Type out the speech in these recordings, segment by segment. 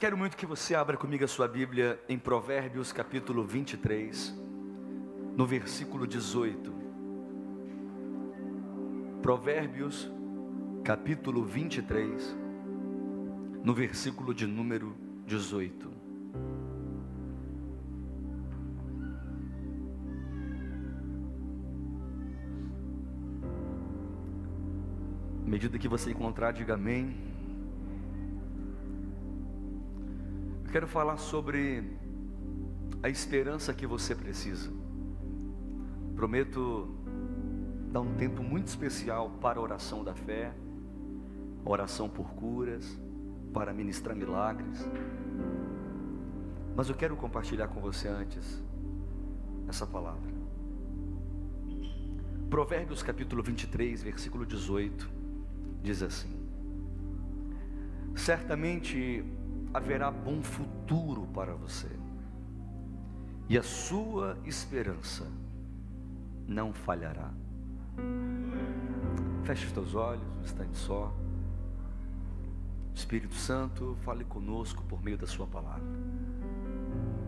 Quero muito que você abra comigo a sua Bíblia em Provérbios capítulo 23, no versículo 18. Provérbios capítulo 23, no versículo de número 18. À medida que você encontrar, diga amém. Quero falar sobre a esperança que você precisa. Prometo dar um tempo muito especial para a oração da fé, oração por curas, para ministrar milagres. Mas eu quero compartilhar com você antes essa palavra. Provérbios capítulo 23, versículo 18, diz assim: Certamente haverá bom futuro para você, e a sua esperança não falhará. Feche os teus olhos, um instante só. Espírito Santo, fale conosco por meio da Sua palavra.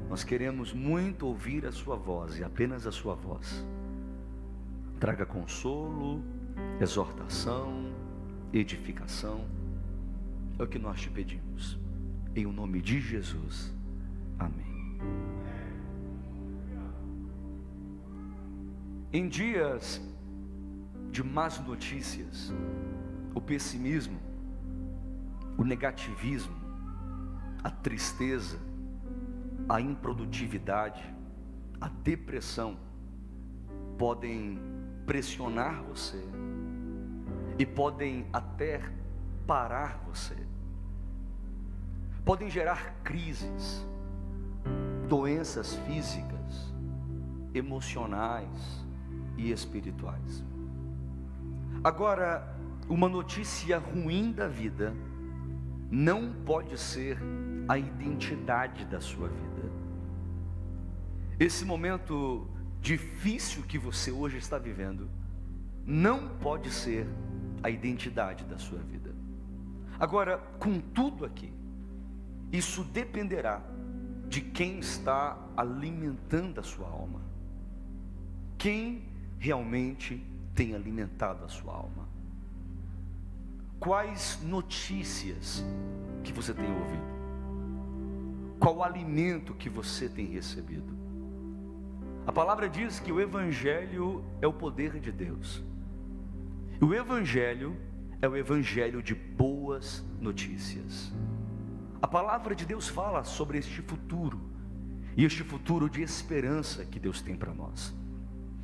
Nós queremos muito ouvir a Sua voz e apenas a Sua voz. Traga consolo, exortação, edificação. É o que nós te pedimos. Em o nome de Jesus. Amém. Em dias de más notícias, o pessimismo, o negativismo, a tristeza, a improdutividade, a depressão podem pressionar você e podem até parar você podem gerar crises, doenças físicas, emocionais e espirituais. Agora, uma notícia ruim da vida não pode ser a identidade da sua vida. Esse momento difícil que você hoje está vivendo não pode ser a identidade da sua vida. Agora, com tudo aqui, isso dependerá de quem está alimentando a sua alma. Quem realmente tem alimentado a sua alma? Quais notícias que você tem ouvido? Qual alimento que você tem recebido? A palavra diz que o Evangelho é o poder de Deus. O Evangelho é o Evangelho de boas notícias. A palavra de Deus fala sobre este futuro, e este futuro de esperança que Deus tem para nós.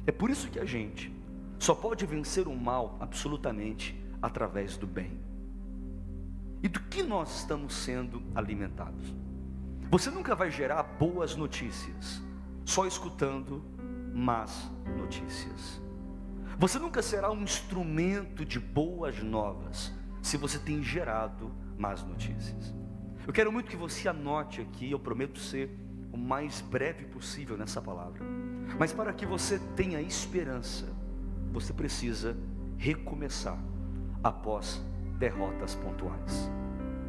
É por isso que a gente só pode vencer o mal absolutamente através do bem. E do que nós estamos sendo alimentados? Você nunca vai gerar boas notícias só escutando más notícias. Você nunca será um instrumento de boas novas se você tem gerado más notícias. Eu quero muito que você anote aqui, eu prometo ser o mais breve possível nessa palavra. Mas para que você tenha esperança, você precisa recomeçar após derrotas pontuais.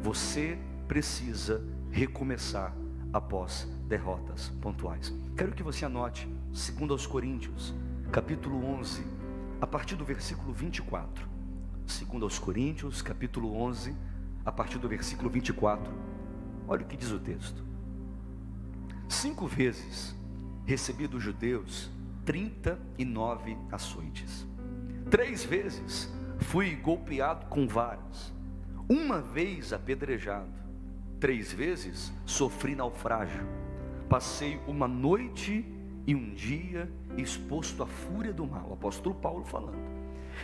Você precisa recomeçar após derrotas pontuais. Quero que você anote 2 aos Coríntios, capítulo 11, a partir do versículo 24. 2 aos Coríntios, capítulo 11, a partir do versículo 24. Olha o que diz o texto. Cinco vezes recebi dos judeus 39 açoites. Três vezes fui golpeado com varas. Uma vez apedrejado. Três vezes sofri naufrágio. Passei uma noite e um dia exposto à fúria do mal. O apóstolo Paulo falando.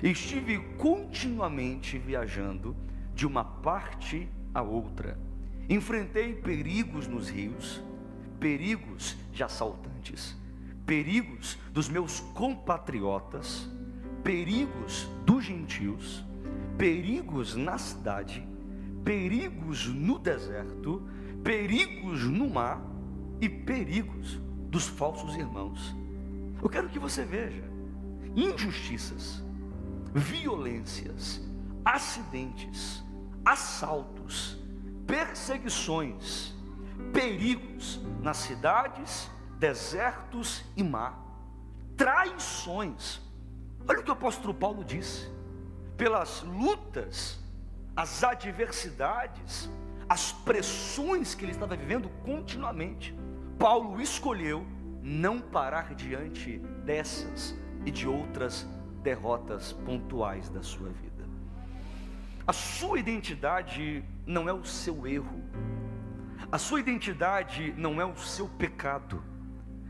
Estive continuamente viajando de uma parte a outra. Enfrentei perigos nos rios, perigos de assaltantes, perigos dos meus compatriotas, perigos dos gentios, perigos na cidade, perigos no deserto, perigos no mar e perigos dos falsos irmãos. Eu quero que você veja injustiças, violências, acidentes, assaltos, perseguições, perigos nas cidades, desertos e mar, traições. Olha o que o apóstolo Paulo disse: pelas lutas, as adversidades, as pressões que ele estava vivendo continuamente, Paulo escolheu não parar diante dessas e de outras derrotas pontuais da sua vida. A sua identidade não é o seu erro, a sua identidade não é o seu pecado.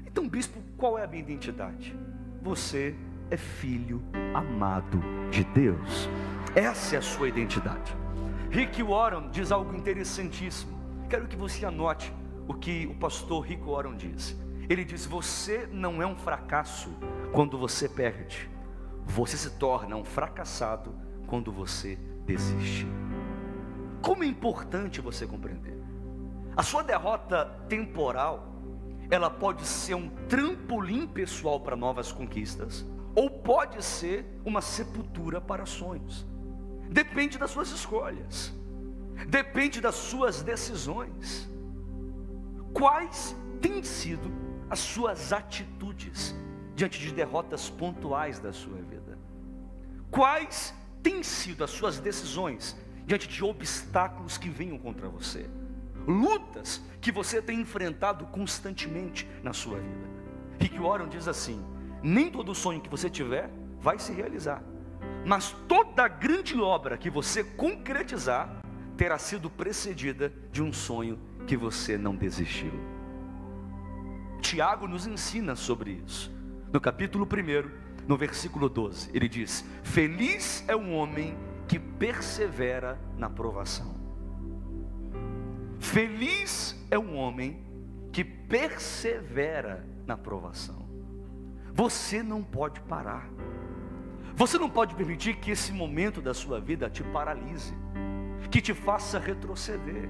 Então, bispo, qual é a minha identidade? Você é filho amado de Deus. Essa é a sua identidade. Rick Warren diz algo interessantíssimo. Quero que você anote o que o pastor Rick Warren diz. Ele diz: Você não é um fracasso quando você perde, você se torna um fracassado quando você desiste. Como é importante você compreender. A sua derrota temporal, ela pode ser um trampolim pessoal para novas conquistas, ou pode ser uma sepultura para sonhos. Depende das suas escolhas, depende das suas decisões. Quais têm sido as suas atitudes diante de derrotas pontuais da sua vida? Quais têm sido as suas decisões diante de obstáculos que venham contra você? Lutas que você tem enfrentado constantemente na sua vida. Rick Warren diz assim: nem todo sonho que você tiver vai se realizar, mas toda grande obra que você concretizar terá sido precedida de um sonho que você não desistiu. Tiago nos ensina sobre isso. No capítulo 1, no versículo 12, ele diz: Feliz é um homem que persevera na provação. Feliz é um homem que persevera na provação. Você não pode parar. Você não pode permitir que esse momento da sua vida te paralise, que te faça retroceder.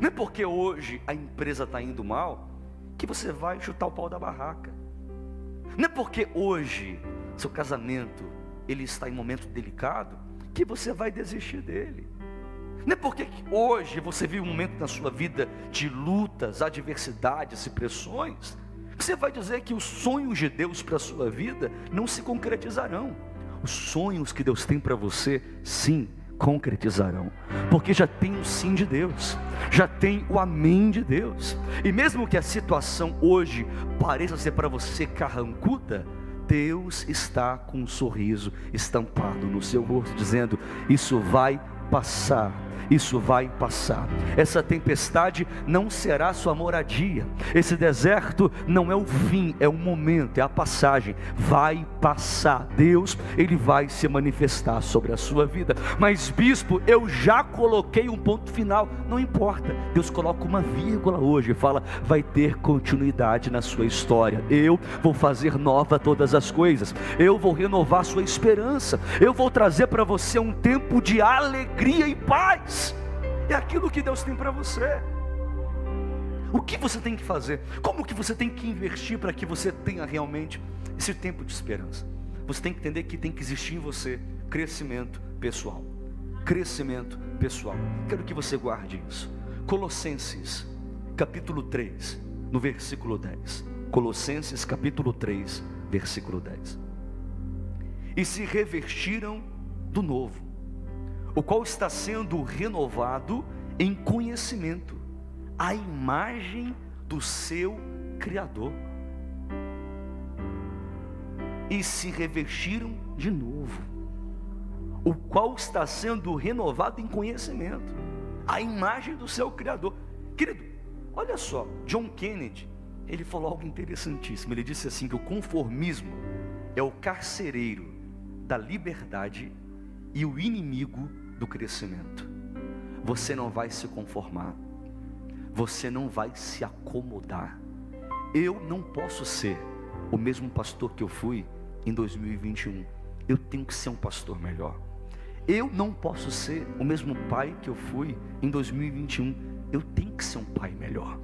Não é porque hoje a empresa está indo mal que você vai chutar o pau da barraca. Não é porque hoje seu casamento ele está em momento delicado que você vai desistir dele. Não é porque hoje você vive um momento na sua vida de lutas, adversidades e pressões você vai dizer que os sonhos de Deus para a sua vida não se concretizarão. Os sonhos que Deus tem para você, sim, concretizarão, porque já tem o sim de Deus, já tem o amém de Deus, e mesmo que a situação hoje pareça ser para você carrancuda, Deus está com um sorriso estampado no seu rosto, dizendo: Isso vai passar isso vai passar. Essa tempestade não será sua moradia. Esse deserto não é o fim, é o momento, é a passagem. Vai passar. Deus, ele vai se manifestar sobre a sua vida. Mas bispo, eu já coloquei um ponto final. Não importa. Deus coloca uma vírgula hoje e fala: vai ter continuidade na sua história. Eu vou fazer nova todas as coisas. Eu vou renovar sua esperança. Eu vou trazer para você um tempo de alegria e paz é aquilo que Deus tem para você. O que você tem que fazer? Como que você tem que investir para que você tenha realmente esse tempo de esperança? Você tem que entender que tem que existir em você crescimento pessoal. Crescimento pessoal. Quero que você guarde isso. Colossenses, capítulo 3, no versículo 10. Colossenses, capítulo 3, versículo 10. E se revestiram do novo o qual está sendo renovado em conhecimento, a imagem do seu Criador. E se revestiram de novo, o qual está sendo renovado em conhecimento, a imagem do seu Criador. Querido, olha só, John Kennedy, ele falou algo interessantíssimo. Ele disse assim: que o conformismo é o carcereiro da liberdade e o inimigo do crescimento. Você não vai se conformar. Você não vai se acomodar. Eu não posso ser o mesmo pastor que eu fui em 2021. Eu tenho que ser um pastor melhor. Eu não posso ser o mesmo pai que eu fui em 2021. Eu tenho que ser um pai melhor.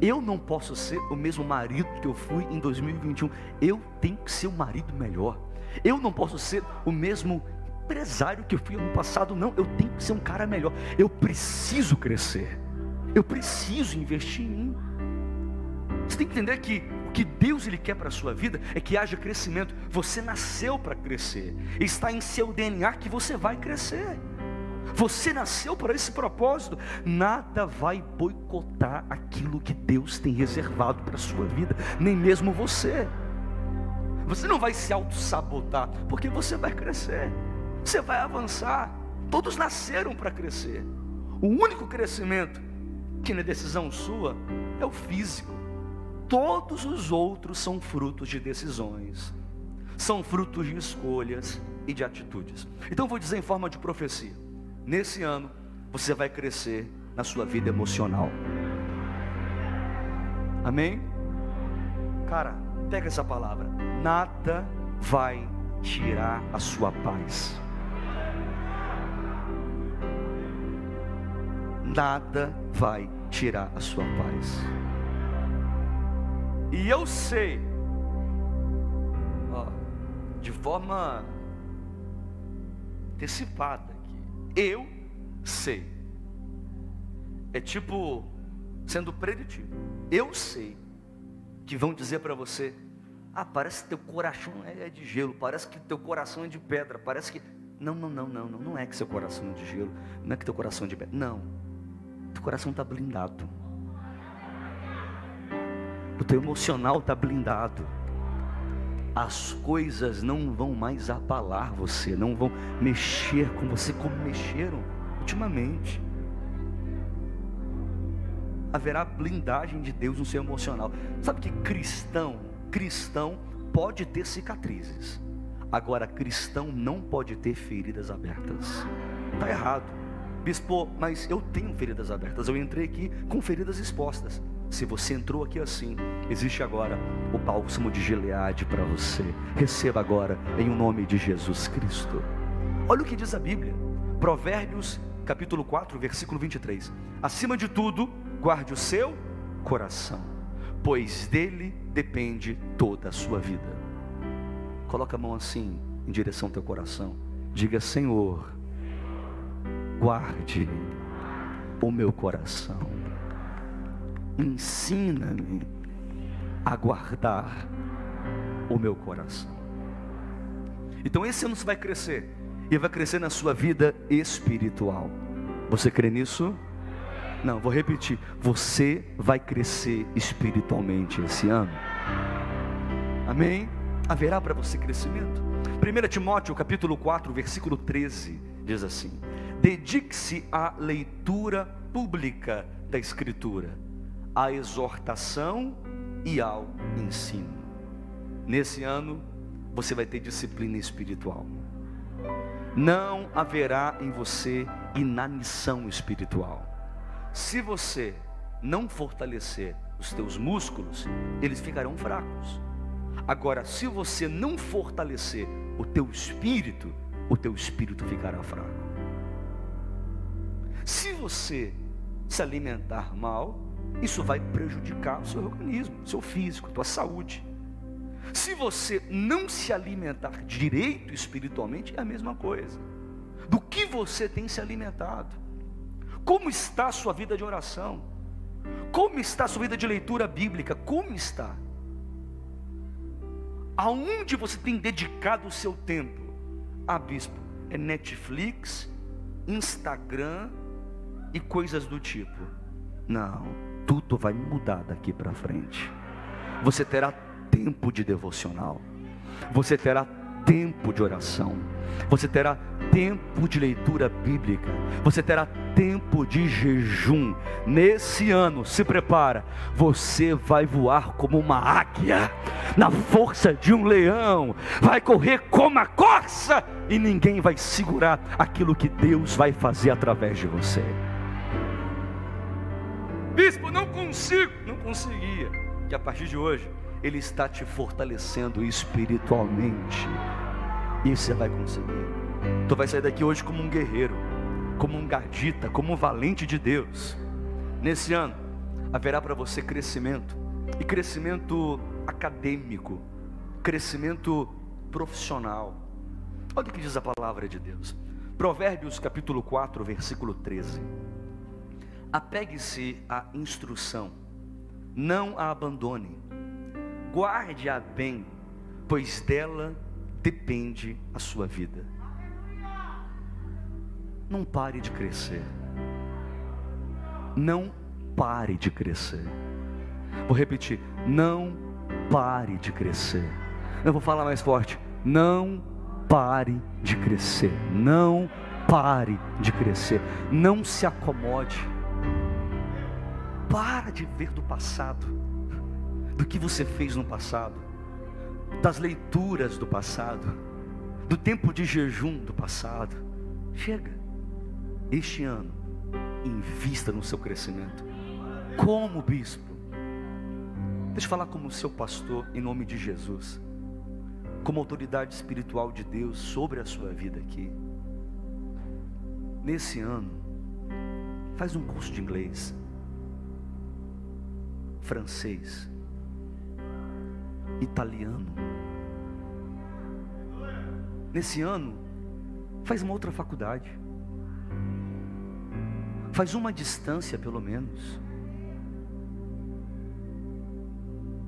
Eu não posso ser o mesmo marido que eu fui em 2021. Eu tenho que ser um marido melhor. Eu não posso ser o mesmo empresário que fui ano passado. Não, eu tenho que ser um cara melhor. Eu preciso crescer. Eu preciso investir em mim. Você tem que entender que o que Deus ele quer para a sua vida é que haja crescimento. Você nasceu para crescer. Está em seu DNA que você vai crescer. Você nasceu para esse propósito. Nada vai boicotar aquilo que Deus tem reservado para a sua vida, nem mesmo você. Você não vai se auto-sabotar, porque você vai crescer, você vai avançar. Todos nasceram para crescer. O único crescimento que não é decisão sua é o físico. Todos os outros são frutos de decisões, são frutos de escolhas e de atitudes. Então vou dizer em forma de profecia: nesse ano você vai crescer na sua vida emocional. Amém? Cara, pega essa palavra. Nada vai tirar a sua paz. Nada vai tirar a sua paz. E eu sei, ó, de forma antecipada aqui, eu sei. É tipo sendo preditivo. Eu sei que vão dizer para você: "Ah, parece que teu coração é de gelo, parece que teu coração é de pedra, parece que não, não, não, não, não, não é que seu coração é de gelo, não é que teu coração é de pedra. Não. Teu coração está blindado o teu emocional está blindado. As coisas não vão mais abalar você, não vão mexer com você como mexeram ultimamente. Haverá blindagem de Deus no seu emocional. Sabe que cristão, cristão pode ter cicatrizes. Agora, cristão não pode ter feridas abertas. Está errado. Bispo, mas eu tenho feridas abertas. Eu entrei aqui com feridas expostas. Se você entrou aqui assim, existe agora o bálsamo de Gileade para você. Receba agora em o nome de Jesus Cristo. Olha o que diz a Bíblia. Provérbios, capítulo 4, versículo 23. Acima de tudo, guarde o seu coração, pois dele depende toda a sua vida. Coloca a mão assim em direção ao teu coração. Diga: Senhor, guarde o meu coração ensina-me a guardar o meu coração. Então esse ano você vai crescer e vai crescer na sua vida espiritual. Você crê nisso? Não, vou repetir. Você vai crescer espiritualmente esse ano. Amém? Haverá para você crescimento. 1 Timóteo capítulo 4, versículo 13 diz assim: Dedique-se à leitura pública da escritura à exortação e ao ensino. Nesse ano, você vai ter disciplina espiritual. Não haverá em você inanição espiritual. Se você não fortalecer os teus músculos, eles ficarão fracos. Agora, se você não fortalecer o teu espírito, o teu espírito ficará fraco. Se você se alimentar mal, isso vai prejudicar o seu organismo, seu físico, a tua saúde. Se você não se alimentar direito espiritualmente, é a mesma coisa. Do que você tem se alimentado? Como está a sua vida de oração? Como está a sua vida de leitura bíblica? Como está? Aonde você tem dedicado o seu tempo? Ah, bispo, é Netflix, Instagram e coisas do tipo. Não tudo vai mudar daqui para frente. Você terá tempo de devocional. Você terá tempo de oração. Você terá tempo de leitura bíblica. Você terá tempo de jejum. Nesse ano, se prepara. Você vai voar como uma águia, na força de um leão. Vai correr como a corça e ninguém vai segurar aquilo que Deus vai fazer através de você. Bispo, não consigo. Não conseguia. Que a partir de hoje, Ele está te fortalecendo espiritualmente. E você vai conseguir. Tu vai sair daqui hoje como um guerreiro, como um gardita, como um valente de Deus. Nesse ano, haverá para você crescimento. E crescimento acadêmico, crescimento profissional, Olha o que diz a palavra de Deus. Provérbios capítulo 4, versículo 13. Apegue-se à instrução, não a abandone, guarde-a bem, pois dela depende a sua vida. Não pare de crescer. Não pare de crescer. Vou repetir, não pare de crescer. Eu vou falar mais forte. Não pare de crescer. Não pare de crescer. Não se acomode. Para de ver do passado, do que você fez no passado, das leituras do passado, do tempo de jejum do passado. Chega. Este ano, invista no seu crescimento. Como bispo, deixa eu falar como seu pastor, em nome de Jesus como autoridade espiritual de Deus sobre a sua vida aqui. Nesse ano, faz um curso de inglês, francês, italiano. Nesse ano, faz uma outra faculdade. Faz uma distância, pelo menos.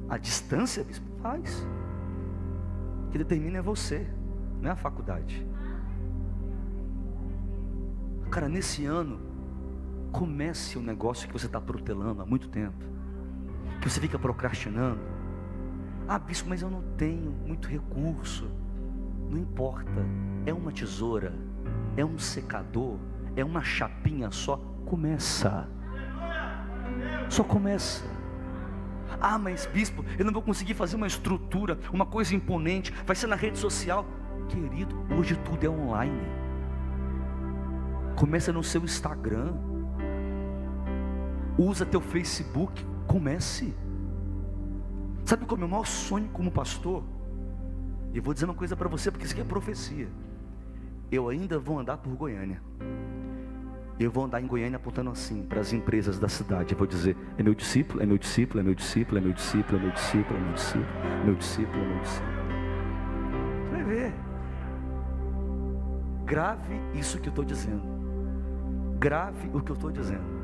A distância, bispo, faz que determina é você, não é a faculdade. Cara, nesse ano, comece um negócio que você está protelando há muito tempo, que você fica procrastinando. Ah, bispo, mas eu não tenho muito recurso. Não importa, é uma tesoura, é um secador, é uma chapinha só. Começa. Só começa. Ah, mas bispo, eu não vou conseguir fazer uma estrutura, uma coisa imponente, vai ser na rede social. Querido, hoje tudo é online. Começa no seu Instagram. Usa teu Facebook, comece. Sabe qual é o meu maior sonho como pastor? E vou dizer uma coisa para você, porque isso aqui é profecia. Eu ainda vou andar por Goiânia. Eu vou andar em Goiânia apontando assim para as empresas da cidade. Eu vou dizer: é meu discípulo, é meu discípulo, é meu discípulo, é meu discípulo, é meu discípulo, é meu discípulo, meu discípulo, é meu discípulo. Você vai ver. Grave isso que eu estou dizendo. Grave o que eu estou dizendo.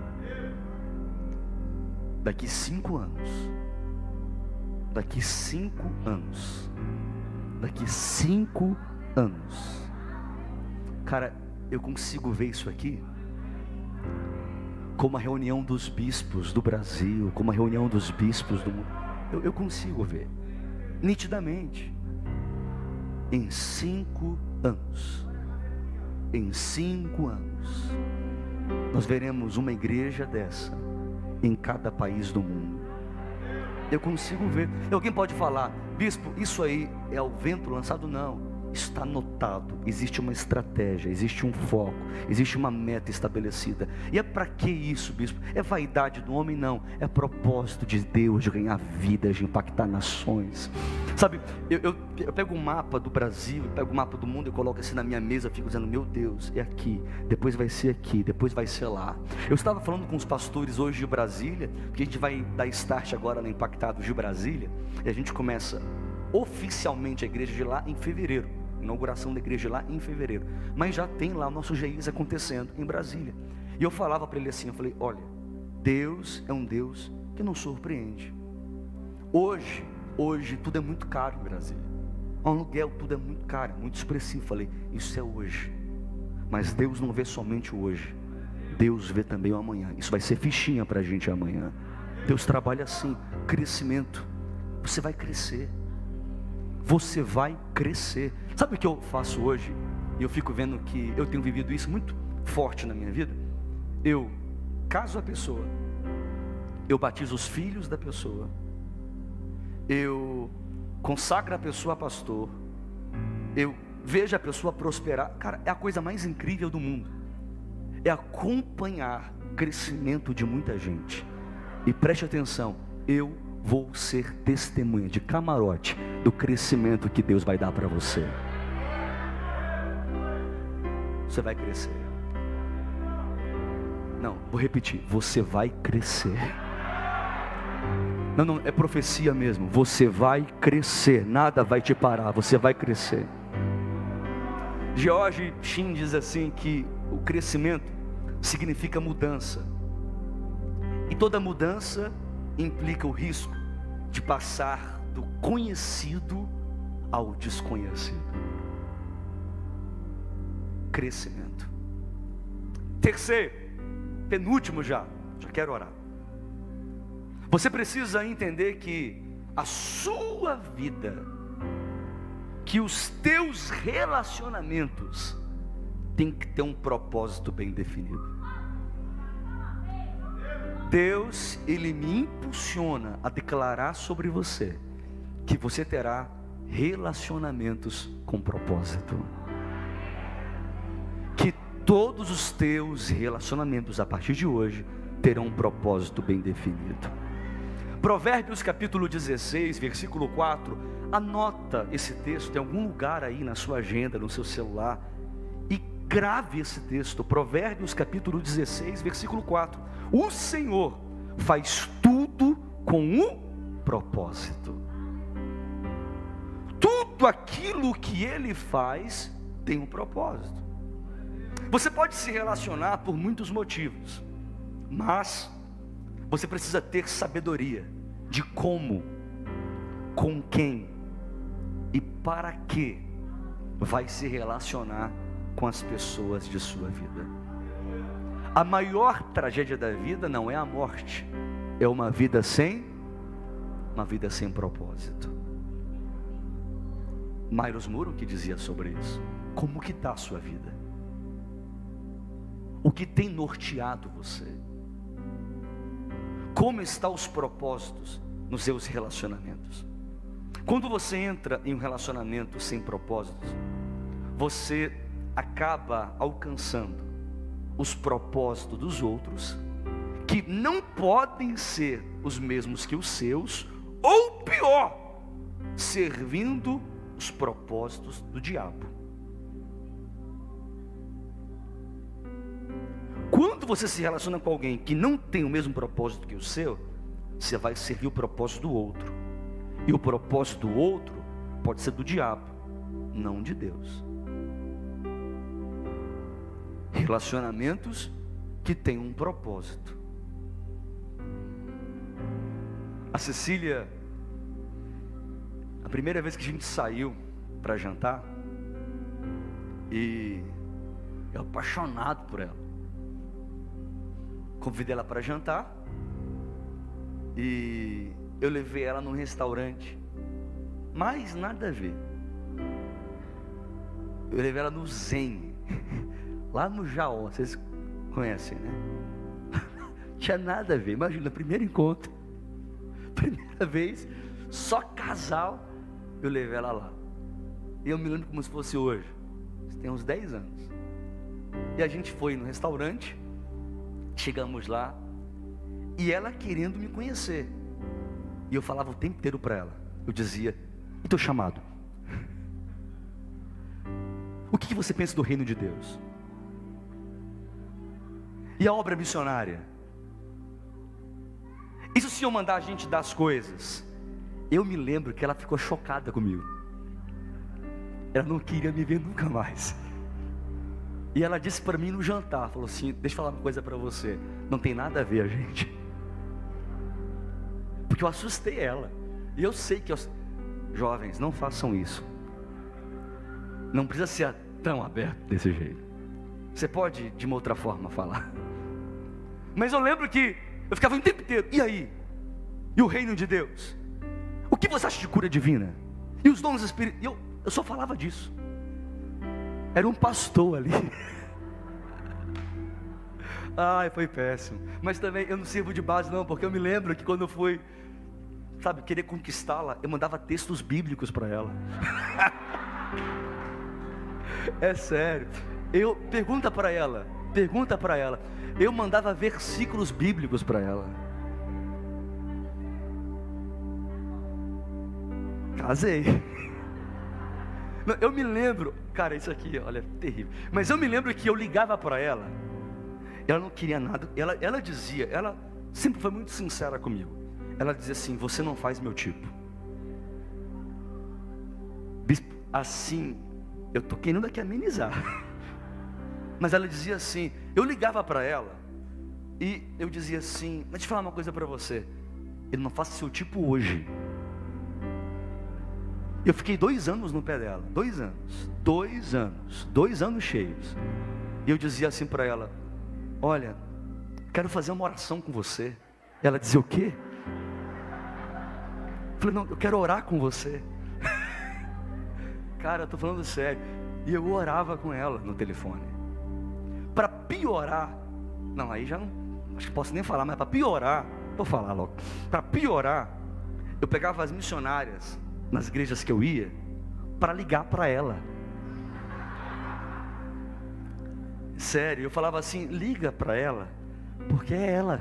Daqui cinco anos. Daqui cinco anos. Daqui cinco anos. Cara, eu consigo ver isso aqui como a reunião dos bispos do Brasil, como a reunião dos bispos do mundo. Eu, eu consigo ver, nitidamente. Em cinco anos, em cinco anos, nós veremos uma igreja dessa em cada país do mundo. Eu consigo ver. Alguém pode falar, bispo, isso aí é o vento lançado? Não está notado, existe uma estratégia, existe um foco, existe uma meta estabelecida. E é para que isso, bispo? É vaidade do homem? Não, é propósito de Deus de ganhar vidas, de impactar nações. Sabe, eu, eu, eu pego um mapa do Brasil, eu pego o um mapa do mundo, eu coloco assim na minha mesa, fico dizendo, meu Deus, é aqui, depois vai ser aqui, depois vai ser lá. Eu estava falando com os pastores hoje de Brasília, porque a gente vai dar start agora na Impactados de Brasília, e a gente começa oficialmente a igreja de lá em fevereiro inauguração da igreja lá em fevereiro. Mas já tem lá o nosso GIS acontecendo em Brasília. E eu falava para ele assim, eu falei, olha, Deus é um Deus que não surpreende. Hoje, hoje tudo é muito caro em Brasília. O aluguel tudo é muito caro, muito expressivo. Eu falei, isso é hoje. Mas Deus não vê somente o hoje. Deus vê também o amanhã. Isso vai ser fichinha para a gente amanhã. Deus trabalha assim, crescimento. Você vai crescer. Você vai crescer. Sabe o que eu faço hoje? E eu fico vendo que eu tenho vivido isso muito forte na minha vida. Eu caso a pessoa, eu batizo os filhos da pessoa, eu consagro a pessoa a pastor, eu vejo a pessoa prosperar. Cara, é a coisa mais incrível do mundo. É acompanhar o crescimento de muita gente. E preste atenção, eu vou ser testemunha de camarote do crescimento que Deus vai dar para você você vai crescer. Não, vou repetir, você vai crescer. Não, não, é profecia mesmo. Você vai crescer, nada vai te parar, você vai crescer. George Shin diz assim que o crescimento significa mudança. E toda mudança implica o risco de passar do conhecido ao desconhecido. Crescimento. Terceiro, penúltimo já, já quero orar. Você precisa entender que a sua vida, que os teus relacionamentos tem que ter um propósito bem definido. Deus, Ele me impulsiona a declarar sobre você que você terá relacionamentos com propósito. Que todos os teus relacionamentos a partir de hoje terão um propósito bem definido. Provérbios capítulo 16, versículo 4. Anota esse texto em algum lugar aí na sua agenda, no seu celular. Grave esse texto. Provérbios capítulo 16, versículo 4. O Senhor faz tudo com um propósito. Tudo aquilo que Ele faz tem um propósito. Você pode se relacionar por muitos motivos, mas você precisa ter sabedoria de como, com quem e para que vai se relacionar com as pessoas de sua vida. A maior tragédia da vida não é a morte, é uma vida sem uma vida sem propósito. Miles Muro que dizia sobre isso. Como que está a sua vida? O que tem norteado você? Como estão os propósitos nos seus relacionamentos? Quando você entra em um relacionamento sem propósitos, você acaba alcançando os propósitos dos outros, que não podem ser os mesmos que os seus, ou pior, servindo os propósitos do diabo. Quando você se relaciona com alguém que não tem o mesmo propósito que o seu, você vai servir o propósito do outro. E o propósito do outro pode ser do diabo, não de Deus. Relacionamentos que têm um propósito. A Cecília, a primeira vez que a gente saiu para jantar, e eu apaixonado por ela. Convidei ela para jantar. E eu levei ela num restaurante. Mas nada a ver. Eu levei ela no Zen. Lá no Jaó. Vocês conhecem, né? Tinha nada a ver. Imagina, primeiro encontro. Primeira vez. Só casal. Eu levei ela lá. E eu me lembro como se fosse hoje. Tem uns 10 anos. E a gente foi no restaurante. Chegamos lá e ela querendo me conhecer. E eu falava o tempo inteiro para ela. Eu dizia: "E teu chamado? O que você pensa do reino de Deus? E a obra missionária? E se o Senhor mandar a gente dar as coisas? Eu me lembro que ela ficou chocada comigo. Ela não queria me ver nunca mais. E ela disse para mim no jantar, falou assim: "Deixa eu falar uma coisa para você, não tem nada a ver a gente". Porque eu assustei ela. E eu sei que eu... jovens, não façam isso. Não precisa ser tão aberto desse jeito. Você pode de uma outra forma falar. Mas eu lembro que eu ficava o tempo inteiro, e aí? E o reino de Deus? O que você acha de cura divina? E os dons espirituais? Eu, eu só falava disso. Era um pastor ali. Ai, foi péssimo. Mas também eu não sirvo de base, não, porque eu me lembro que quando eu fui, sabe, querer conquistá-la, eu mandava textos bíblicos para ela. é sério. Eu pergunta para ela, pergunta para ela. Eu mandava versículos bíblicos para ela. Casei. Eu me lembro, cara, isso aqui, olha, terrível. Mas eu me lembro que eu ligava para ela. Ela não queria nada. Ela, ela dizia, ela sempre foi muito sincera comigo. Ela dizia assim: Você não faz meu tipo. Bispo, assim eu tô querendo aqui amenizar. Mas ela dizia assim, eu ligava para ela e eu dizia assim, mas deixa eu falar uma coisa para você. Ele não faz seu tipo hoje. Eu fiquei dois anos no pé dela, dois anos, dois anos, dois anos cheios. E eu dizia assim para ela: Olha, quero fazer uma oração com você. Ela dizia: O quê? Eu falei: Não, eu quero orar com você. Cara, eu estou falando sério. E eu orava com ela no telefone. Para piorar, não, aí já não, acho que posso nem falar, mas para piorar, vou falar logo. Para piorar, eu pegava as missionárias nas igrejas que eu ia para ligar para ela. Sério, eu falava assim: liga para ela, porque é ela.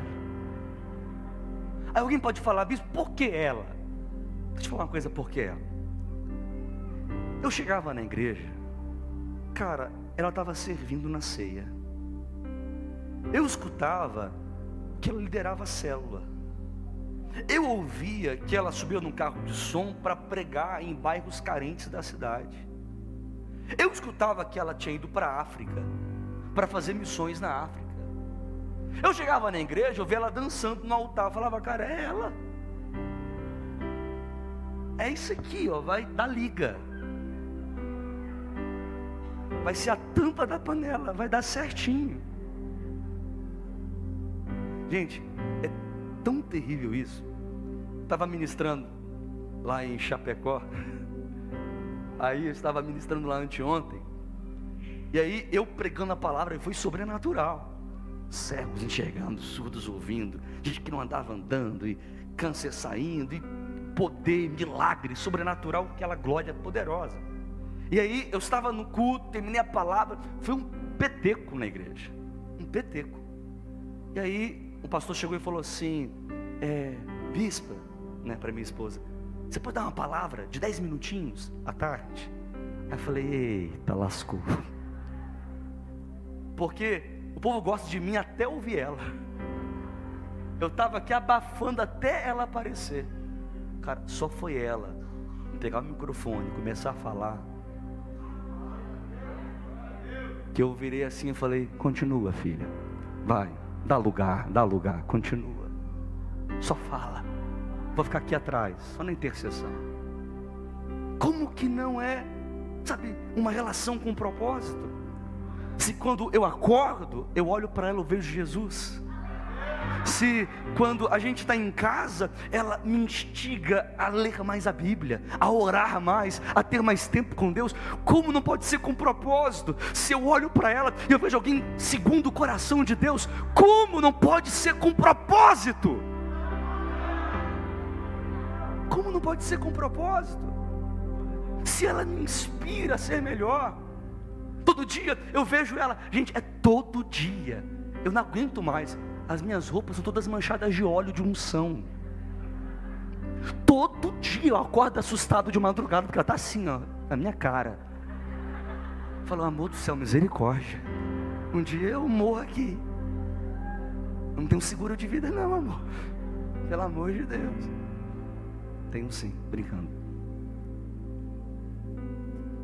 Aí alguém pode falar, bispo, por que ela? Deixa eu falar uma coisa, por que ela? Eu chegava na igreja, cara, ela estava servindo na ceia. Eu escutava que ela liderava a célula. Eu ouvia que ela subia num carro de som para pregar em bairros carentes da cidade. Eu escutava que ela tinha ido para a África para fazer missões na África. Eu chegava na igreja, eu via ela dançando no altar, falava, cara, é ela. É isso aqui, ó, vai dar liga. Vai ser a tampa da panela, vai dar certinho. Gente, é tão terrível isso. Estava ministrando lá em Chapecó. Aí eu estava ministrando lá anteontem. E aí eu pregando a palavra e foi sobrenatural. Cegos enxergando, surdos ouvindo, gente que não andava andando, e câncer saindo, e poder, milagre, sobrenatural, aquela glória poderosa. E aí eu estava no culto, terminei a palavra, foi um peteco na igreja. Um peteco. E aí o pastor chegou e falou assim: é, Bispa, né, para minha esposa, você pode dar uma palavra de 10 minutinhos à tarde? Aí eu falei: Eita, lascou. Porque o povo gosta de mim até ouvir ela. Eu estava aqui abafando até ela aparecer. Cara, só foi ela pegar o microfone, começar a falar. Que eu virei assim e falei: continua, filha. Vai, dá lugar, dá lugar, continua. Só fala. Vou ficar aqui atrás, só na intercessão. Como que não é, sabe, uma relação com propósito? Se quando eu acordo, eu olho para ela, eu vejo Jesus. Se quando a gente está em casa, ela me instiga a ler mais a Bíblia, a orar mais, a ter mais tempo com Deus, como não pode ser com propósito? Se eu olho para ela e eu vejo alguém segundo o coração de Deus, como não pode ser com propósito? Como não pode ser com propósito? Se ela me inspira a ser melhor, Todo dia eu vejo ela. Gente, é todo dia. Eu não aguento mais. As minhas roupas são todas manchadas de óleo de unção. Todo dia eu acordo assustado de madrugada, porque ela está assim, ó, na minha cara. Falou, amor do céu, misericórdia. Um dia eu morro aqui. Eu não tenho seguro de vida, não, amor. Pelo amor de Deus. Tenho sim, brincando.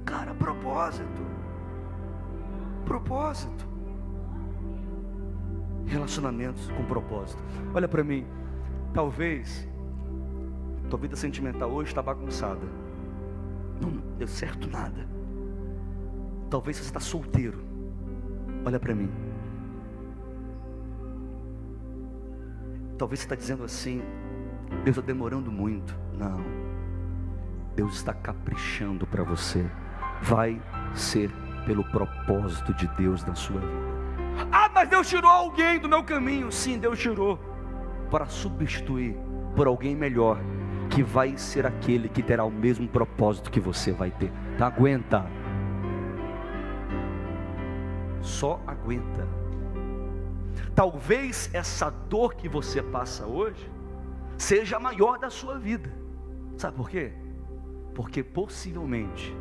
Cara, propósito propósito. Relacionamentos com propósito. Olha para mim, talvez tua vida sentimental hoje está bagunçada. Não deu certo nada. Talvez você está solteiro. Olha para mim. Talvez você está dizendo assim, Deus está demorando muito. Não. Deus está caprichando para você. Vai ser pelo propósito de Deus na sua vida. Ah, mas Deus tirou alguém do meu caminho. Sim, Deus tirou para substituir por alguém melhor, que vai ser aquele que terá o mesmo propósito que você vai ter. Tá, aguenta. Só aguenta. Talvez essa dor que você passa hoje seja a maior da sua vida. Sabe por quê? Porque possivelmente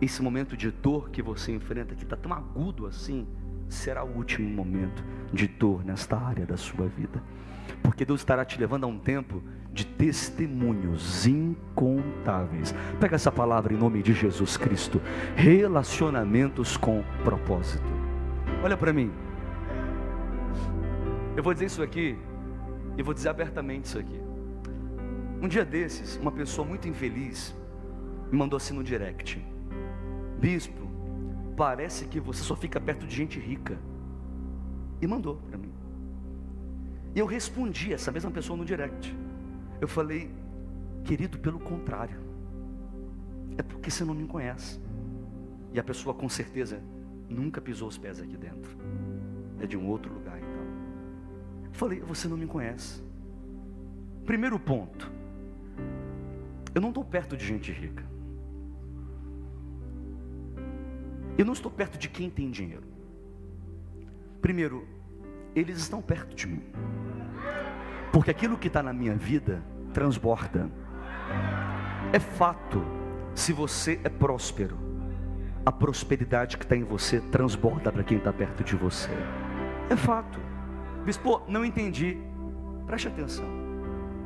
esse momento de dor que você enfrenta, que está tão agudo assim, será o último momento de dor nesta área da sua vida. Porque Deus estará te levando a um tempo de testemunhos incontáveis. Pega essa palavra em nome de Jesus Cristo. Relacionamentos com propósito. Olha para mim. Eu vou dizer isso aqui, e vou dizer abertamente isso aqui. Um dia desses, uma pessoa muito infeliz me mandou assim no direct: Bispo, parece que você só fica perto de gente rica. E mandou para mim. E eu respondi essa mesma pessoa no direct. Eu falei, querido, pelo contrário. É porque você não me conhece. E a pessoa com certeza nunca pisou os pés aqui dentro. É de um outro lugar então. Eu falei, você não me conhece. Primeiro ponto. Eu não estou perto de gente rica. Eu não estou perto de quem tem dinheiro. Primeiro, eles estão perto de mim. Porque aquilo que está na minha vida transborda. É fato, se você é próspero, a prosperidade que está em você transborda para quem está perto de você. É fato. Bispo, não entendi. Preste atenção.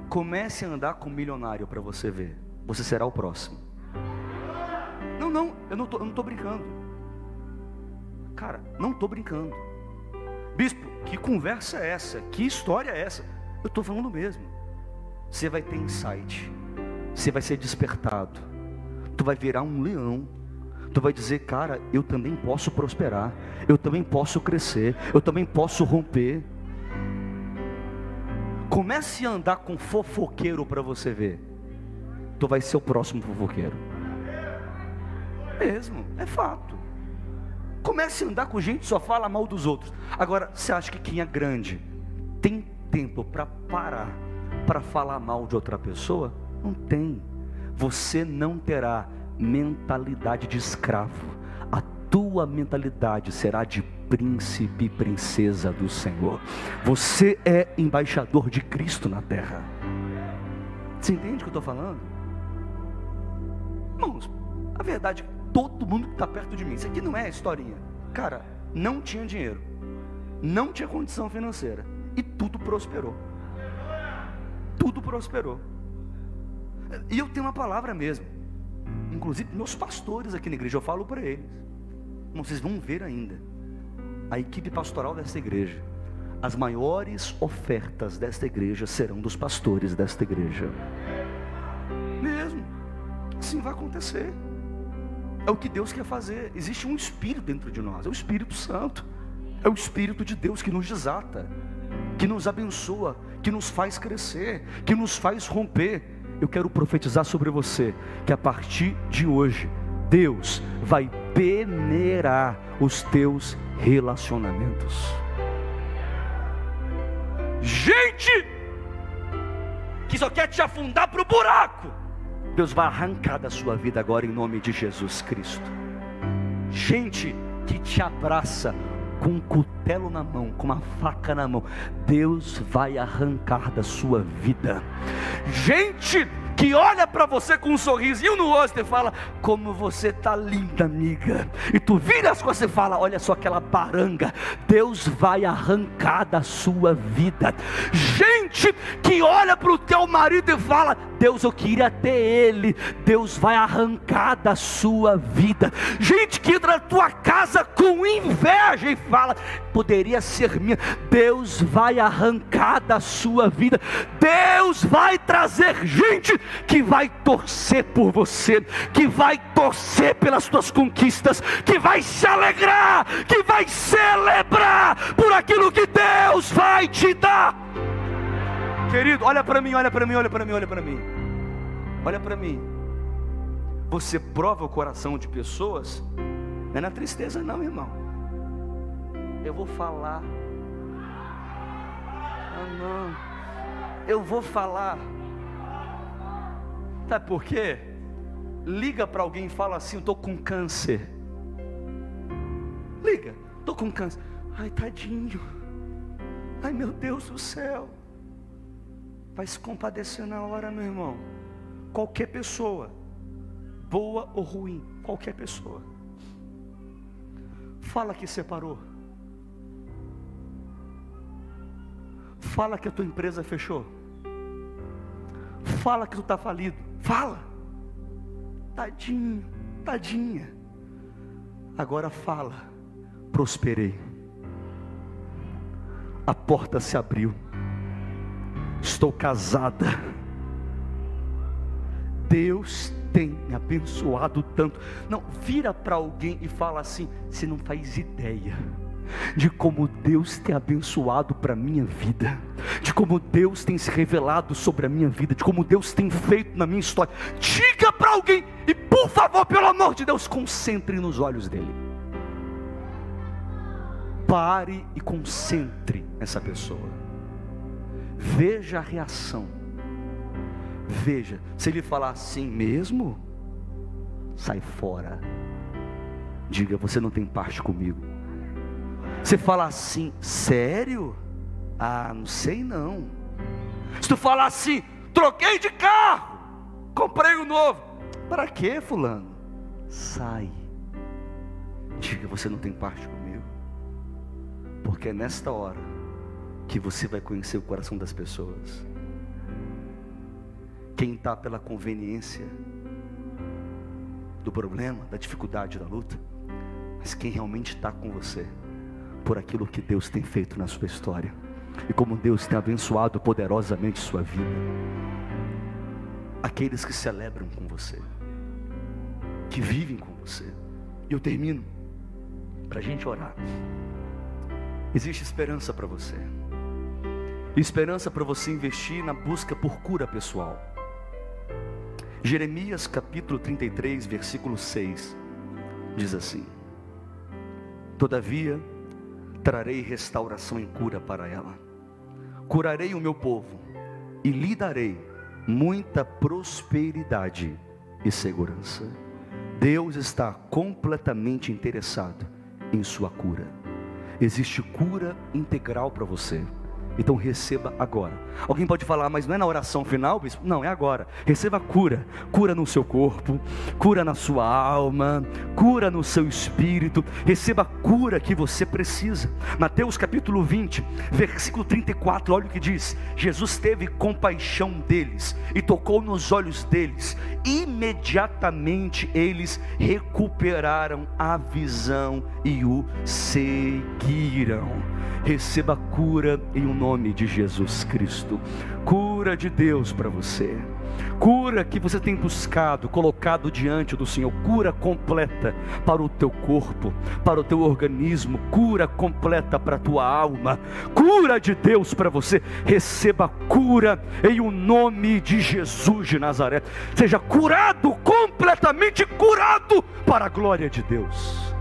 Comece a andar com um milionário para você ver. Você será o próximo. Não, não, eu não estou brincando. Cara, não estou brincando. Bispo, que conversa é essa? Que história é essa? Eu estou falando mesmo. Você vai ter insight. Você vai ser despertado. Tu vai virar um leão. Tu vai dizer, cara, eu também posso prosperar. Eu também posso crescer. Eu também posso romper. Comece a andar com fofoqueiro para você ver. Tu vai ser o próximo fofoqueiro. Mesmo, é fato. Comece a andar com gente só fala mal dos outros. Agora, você acha que quem é grande tem tempo para parar para falar mal de outra pessoa? Não tem. Você não terá mentalidade de escravo. A tua mentalidade será de príncipe e princesa do Senhor. Você é embaixador de Cristo na terra. Você entende o que eu estou falando? Irmãos, a verdade todo mundo que está perto de mim. Isso aqui não é historinha. Cara, não tinha dinheiro, não tinha condição financeira e tudo prosperou. Tudo prosperou. E eu tenho uma palavra mesmo. Inclusive, meus pastores aqui na igreja, eu falo para eles. Vocês vão ver ainda. A equipe pastoral desta igreja. As maiores ofertas desta igreja serão dos pastores desta igreja. Mesmo. Assim vai acontecer. É o que Deus quer fazer. Existe um Espírito dentro de nós, é o Espírito Santo. É o Espírito de Deus que nos desata, que nos abençoa, que nos faz crescer, que nos faz romper. Eu quero profetizar sobre você que a partir de hoje, Deus vai peneirar os teus relacionamentos. Gente que só quer te afundar para o buraco Deus vai arrancar da sua vida agora em nome de Jesus Cristo. Gente que te abraça com um cutelo na mão, com uma faca na mão, Deus vai arrancar da sua vida. Gente que olha para você com um sorrisinho no rosto e fala: Como você tá linda, amiga. E tu vira as coisas e fala: Olha só aquela baranga. Deus vai arrancar da sua vida. Gente que olha para o teu marido e fala: Deus, eu queria ter ele. Deus vai arrancar da sua vida. Gente que entra na tua casa com inveja e fala: Poderia ser minha. Deus vai arrancar da sua vida. Deus vai trazer gente que vai torcer por você, que vai torcer pelas tuas conquistas, que vai se alegrar, que vai celebrar por aquilo que Deus vai te dar. Querido, olha para mim, olha para mim, olha para mim, olha para mim. Olha para mim. Você prova o coração de pessoas, não é na tristeza, não, irmão. Eu vou falar. Ah, não. Eu vou falar. Sabe por quê? Liga para alguém e fala assim: estou com câncer. Liga, estou com câncer. Ai, tadinho. Ai, meu Deus do céu vai se compadecer na hora, meu irmão. Qualquer pessoa, boa ou ruim, qualquer pessoa. Fala que separou. Fala que a tua empresa fechou. Fala que tu está falido. Fala. Tadinho, tadinha. Agora fala. Prosperei. A porta se abriu Estou casada. Deus tem me abençoado tanto. Não, vira para alguém e fala assim: você não faz ideia de como Deus tem abençoado para a minha vida, de como Deus tem se revelado sobre a minha vida, de como Deus tem feito na minha história. Diga para alguém e, por favor, pelo amor de Deus, concentre nos olhos dele. Pare e concentre essa pessoa. Veja a reação. Veja, se ele falar assim mesmo, sai fora. Diga, você não tem parte comigo. Você fala assim, sério? Ah, não sei não. Se tu falar assim, troquei de carro, comprei um novo. Para que, fulano? Sai. Diga, você não tem parte comigo. Porque é nesta hora que você vai conhecer o coração das pessoas. Quem está pela conveniência do problema, da dificuldade, da luta, mas quem realmente está com você por aquilo que Deus tem feito na sua história e como Deus tem abençoado poderosamente sua vida. Aqueles que celebram com você, que vivem com você. E eu termino para a gente orar. Existe esperança para você, esperança para você investir na busca por cura pessoal. Jeremias capítulo 33, versículo 6 diz assim: Todavia, trarei restauração e cura para ela. Curarei o meu povo e lhe darei muita prosperidade e segurança. Deus está completamente interessado em sua cura. Existe cura integral para você. Então receba agora. Alguém pode falar, mas não é na oração final, bispo? Não, é agora. Receba cura. Cura no seu corpo, cura na sua alma, cura no seu espírito. Receba a cura que você precisa. Mateus capítulo 20, versículo 34, olha o que diz: Jesus teve compaixão deles e tocou nos olhos deles. Imediatamente eles recuperaram a visão e o seguiram. Receba cura em um nome de Jesus Cristo. Cura de Deus para você. Cura que você tem buscado, colocado diante do Senhor, cura completa para o teu corpo, para o teu organismo, cura completa para a tua alma, cura de Deus para você. Receba cura em o nome de Jesus de Nazaré. Seja curado, completamente curado para a glória de Deus.